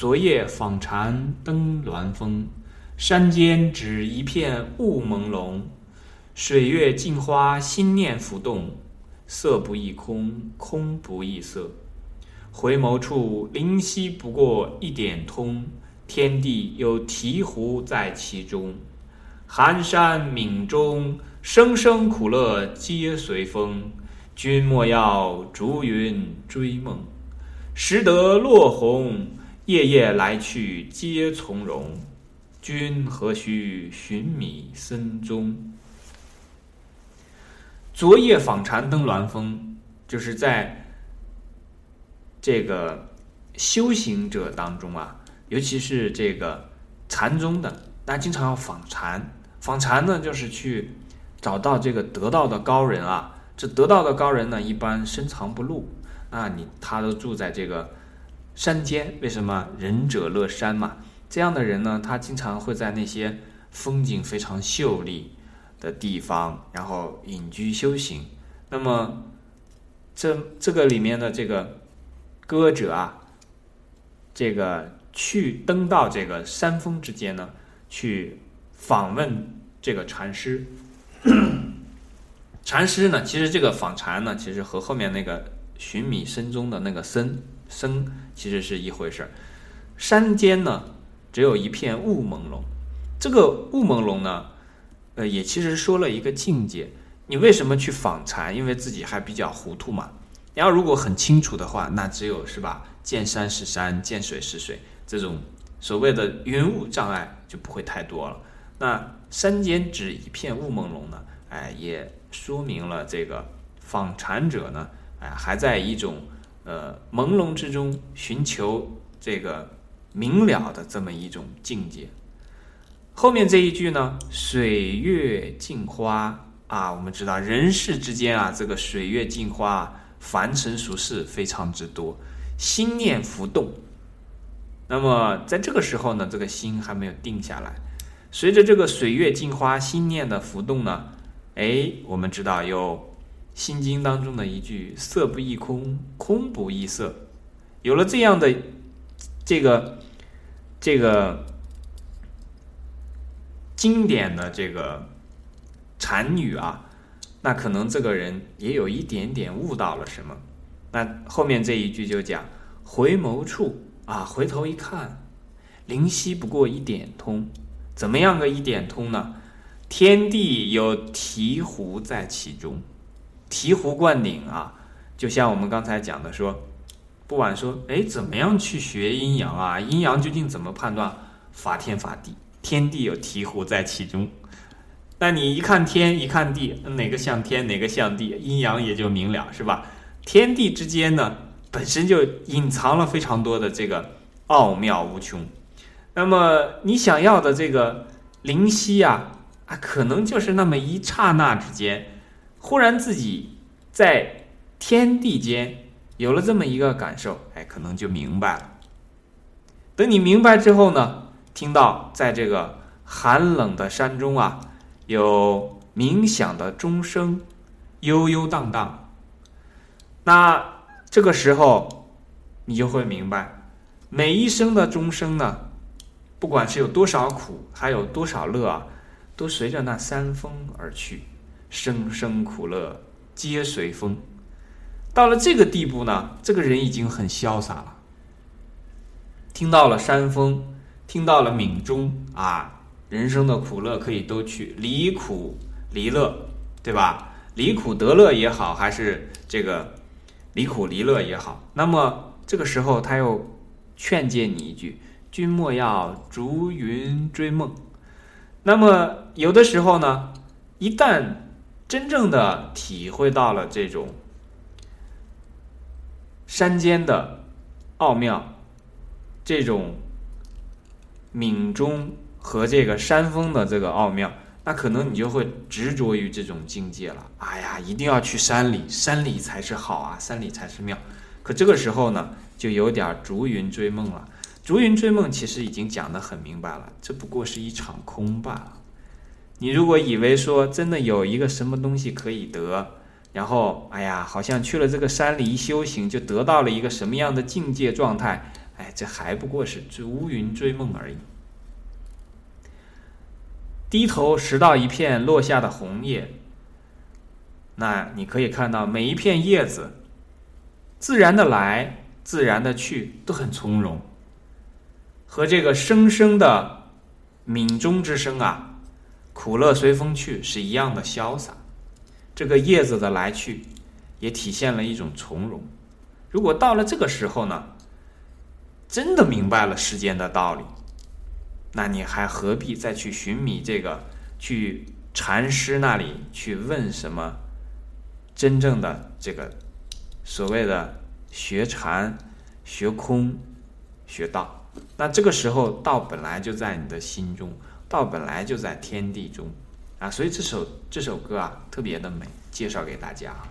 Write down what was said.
昨夜访禅登鸾峰，山间只一片雾朦胧。水月镜花心念浮动，色不异空，空不异色。回眸处，灵犀不过一点通，天地有醍醐在其中。寒山冥中，生生苦乐皆随风。君莫要逐云追梦，识得落红。夜夜来去皆从容，君何须寻觅深踪？昨夜访禅登鸾峰，就是在这个修行者当中啊，尤其是这个禅宗的，大家经常要访禅。访禅呢，就是去找到这个得道的高人啊。这得道的高人呢，一般深藏不露，啊，你他都住在这个。山间为什么仁者乐山嘛？这样的人呢，他经常会在那些风景非常秀丽的地方，然后隐居修行。那么，这这个里面的这个歌者啊，这个去登到这个山峰之间呢，去访问这个禅师。禅师呢，其实这个访禅呢，其实和后面那个寻觅僧中的那个僧。生其实是一回事儿，山间呢只有一片雾朦胧，这个雾朦胧呢，呃，也其实说了一个境界。你为什么去访禅？因为自己还比较糊涂嘛。然后如果很清楚的话，那只有是吧？见山是山，见水是水，这种所谓的云雾障碍就不会太多了。那山间只一片雾朦胧呢，哎，也说明了这个访禅者呢，哎，还在一种。呃，朦胧之中寻求这个明了的这么一种境界。后面这一句呢，“水月镜花”啊，我们知道人世之间啊，这个水月镜花，凡尘俗事非常之多，心念浮动。那么在这个时候呢，这个心还没有定下来。随着这个水月镜花心念的浮动呢，哎，我们知道有。心经当中的一句“色不异空，空不异色”，有了这样的这个这个经典的这个禅语啊，那可能这个人也有一点点悟到了什么。那后面这一句就讲“回眸处啊，回头一看，灵犀不过一点通”，怎么样个一点通呢？天地有醍醐在其中。醍醐灌顶啊，就像我们刚才讲的说，不管说哎怎么样去学阴阳啊，阴阳究竟怎么判断？法天法地，天地有醍醐在其中。那你一看天，一看地，哪个像天，哪个像地，阴阳也就明了，是吧？天地之间呢，本身就隐藏了非常多的这个奥妙无穷。那么你想要的这个灵犀啊，啊，可能就是那么一刹那之间。忽然自己在天地间有了这么一个感受，哎，可能就明白了。等你明白之后呢，听到在这个寒冷的山中啊，有冥想的钟声悠悠荡荡，那这个时候你就会明白，每一声的钟声呢，不管是有多少苦，还有多少乐啊，都随着那山风而去。生生苦乐皆随风，到了这个地步呢，这个人已经很潇洒了。听到了山峰，听到了冥钟啊，人生的苦乐可以都去，离苦离乐，对吧？离苦得乐也好，还是这个离苦离乐也好，那么这个时候他又劝诫你一句：“君莫要逐云追梦。”那么有的时候呢，一旦真正的体会到了这种山间的奥妙，这种闽中和这个山峰的这个奥妙，那可能你就会执着于这种境界了。哎呀，一定要去山里，山里才是好啊，山里才是妙。可这个时候呢，就有点逐云追梦了。逐云追梦其实已经讲得很明白了，这不过是一场空罢了。你如果以为说真的有一个什么东西可以得，然后哎呀，好像去了这个山里一修行就得到了一个什么样的境界状态，哎，这还不过是乌云追梦而已。低头拾到一片落下的红叶，那你可以看到每一片叶子，自然的来，自然的去，都很从容，和这个声声的鸣钟之声啊，苦乐随风去是一样的潇洒。这个叶子的来去，也体现了一种从容。如果到了这个时候呢，真的明白了世间的道理。那你还何必再去寻觅这个，去禅师那里去问什么真正的这个所谓的学禅、学空、学道？那这个时候道本来就在你的心中，道本来就在天地中啊！所以这首这首歌啊特别的美，介绍给大家啊。